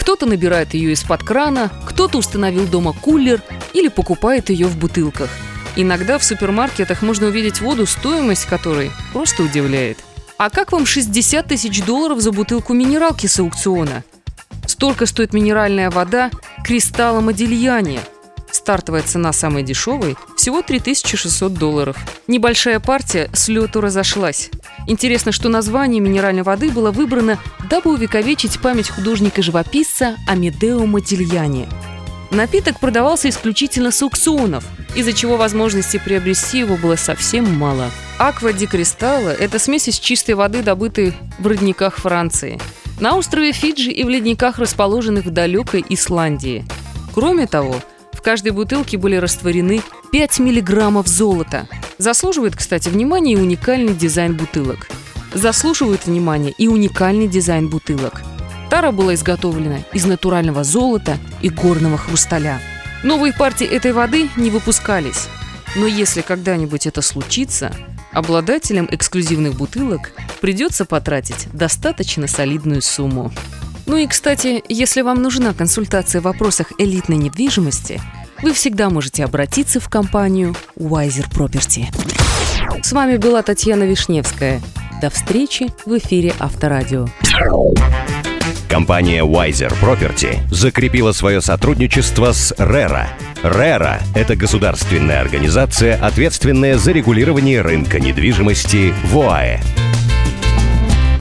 Кто-то набирает ее из-под крана, кто-то установил дома кулер или покупает ее в бутылках. Иногда в супермаркетах можно увидеть воду, стоимость которой просто удивляет. А как вам 60 тысяч долларов за бутылку минералки с аукциона? Столько стоит минеральная вода кристалла Модильяне – Стартовая цена самой дешевой – всего 3600 долларов. Небольшая партия с лету разошлась. Интересно, что название минеральной воды было выбрано, дабы увековечить память художника-живописца Амедео Модильяне. Напиток продавался исключительно с аукционов, из-за чего возможности приобрести его было совсем мало. Аква ди Кристалла – это смесь из чистой воды, добытой в родниках Франции. На острове Фиджи и в ледниках, расположенных в далекой Исландии. Кроме того, в каждой бутылке были растворены 5 миллиграммов золота. Заслуживает, кстати, внимания и уникальный дизайн бутылок. Заслуживает внимания и уникальный дизайн бутылок. Тара была изготовлена из натурального золота и горного хрусталя. Новые партии этой воды не выпускались. Но если когда-нибудь это случится, обладателям эксклюзивных бутылок придется потратить достаточно солидную сумму. Ну и, кстати, если вам нужна консультация в вопросах элитной недвижимости, вы всегда можете обратиться в компанию Wiser Property. С вами была Татьяна Вишневская. До встречи в эфире Авторадио. Компания Wiser Property закрепила свое сотрудничество с RERA. RERA – это государственная организация, ответственная за регулирование рынка недвижимости в ОАЭ.